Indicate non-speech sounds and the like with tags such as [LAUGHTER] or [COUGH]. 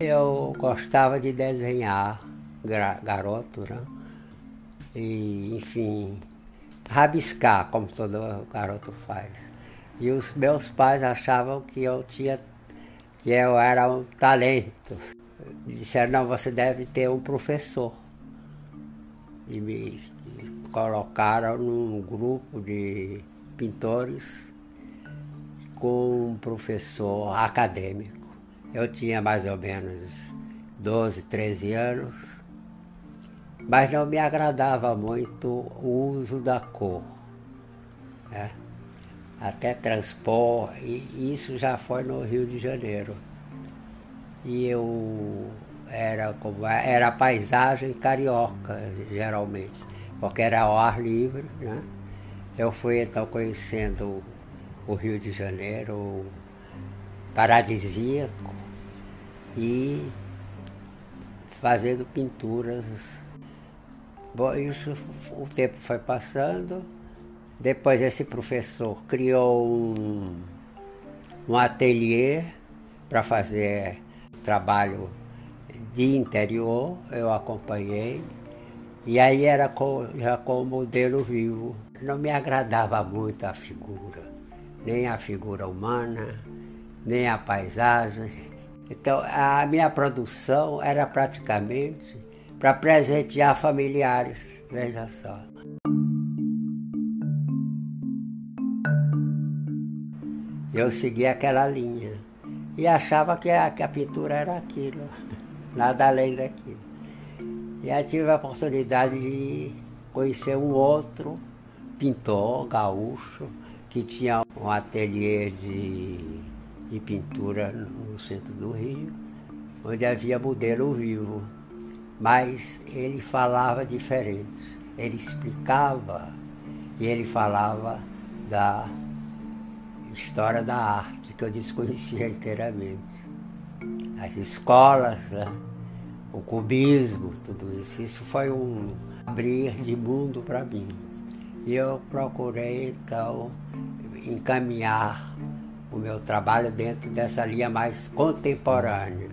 Eu gostava de desenhar, garoto, né? E, enfim, rabiscar, como todo garoto faz. E os meus pais achavam que eu tinha, que eu era um talento. Disseram, não, você deve ter um professor. E me colocaram num grupo de pintores com um professor acadêmico. Eu tinha mais ou menos 12, 13 anos, mas não me agradava muito o uso da cor. Né? Até transpor, e isso já foi no Rio de Janeiro. E eu era como era paisagem carioca, geralmente, porque era ao ar livre, né? Eu fui então conhecendo o Rio de Janeiro paradisíaco e fazendo pinturas. Bom, isso o tempo foi passando. Depois esse professor criou um, um ateliê para fazer trabalho de interior, eu acompanhei. E aí era com, já com o modelo vivo. Não me agradava muito a figura, nem a figura humana, nem a paisagem. Então a minha produção era praticamente para presentear familiares, veja só. Eu segui aquela linha e achava que a, que a pintura era aquilo, [LAUGHS] nada além daquilo. E aí tive a oportunidade de conhecer um outro pintor gaúcho que tinha um ateliê de, de pintura no centro do Rio, onde havia modelo vivo. Mas ele falava diferente. Ele explicava e ele falava da história da arte, que eu desconhecia inteiramente. As escolas, né? o cubismo, tudo isso. Isso foi um abrir de mundo para mim. E eu procurei, então, encaminhar o meu trabalho dentro dessa linha mais contemporânea.